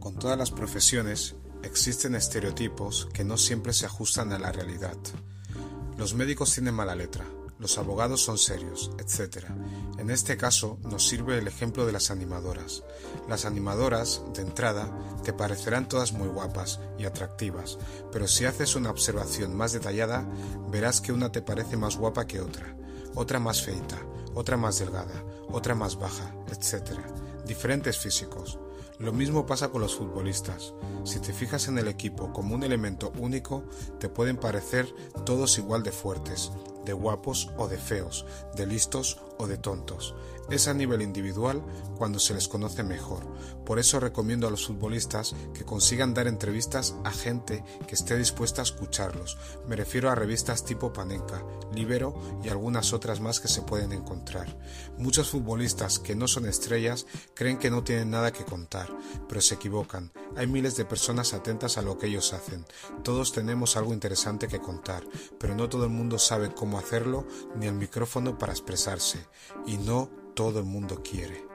todas las profesiones existen estereotipos que no siempre se ajustan a la realidad. Los médicos tienen mala letra, los abogados son serios, etc. En este caso nos sirve el ejemplo de las animadoras. Las animadoras, de entrada, te parecerán todas muy guapas y atractivas, pero si haces una observación más detallada, verás que una te parece más guapa que otra, otra más feita, otra más delgada, otra más baja, etc. Diferentes físicos. Lo mismo pasa con los futbolistas. Si te fijas en el equipo como un elemento único, te pueden parecer todos igual de fuertes, de guapos o de feos, de listos o de tontos. Es a nivel individual cuando se les conoce mejor. Por eso recomiendo a los futbolistas que consigan dar entrevistas a gente que esté dispuesta a escucharlos. Me refiero a revistas tipo Panenka, Libero y algunas otras más que se pueden encontrar. Muchos futbolistas que no son estrellas creen que no tienen nada que contar, pero se equivocan. Hay miles de personas atentas a lo que ellos hacen. Todos tenemos algo interesante que contar, pero no todo el mundo sabe cómo hacerlo ni el micrófono para expresarse. Y no todo el mundo quiere.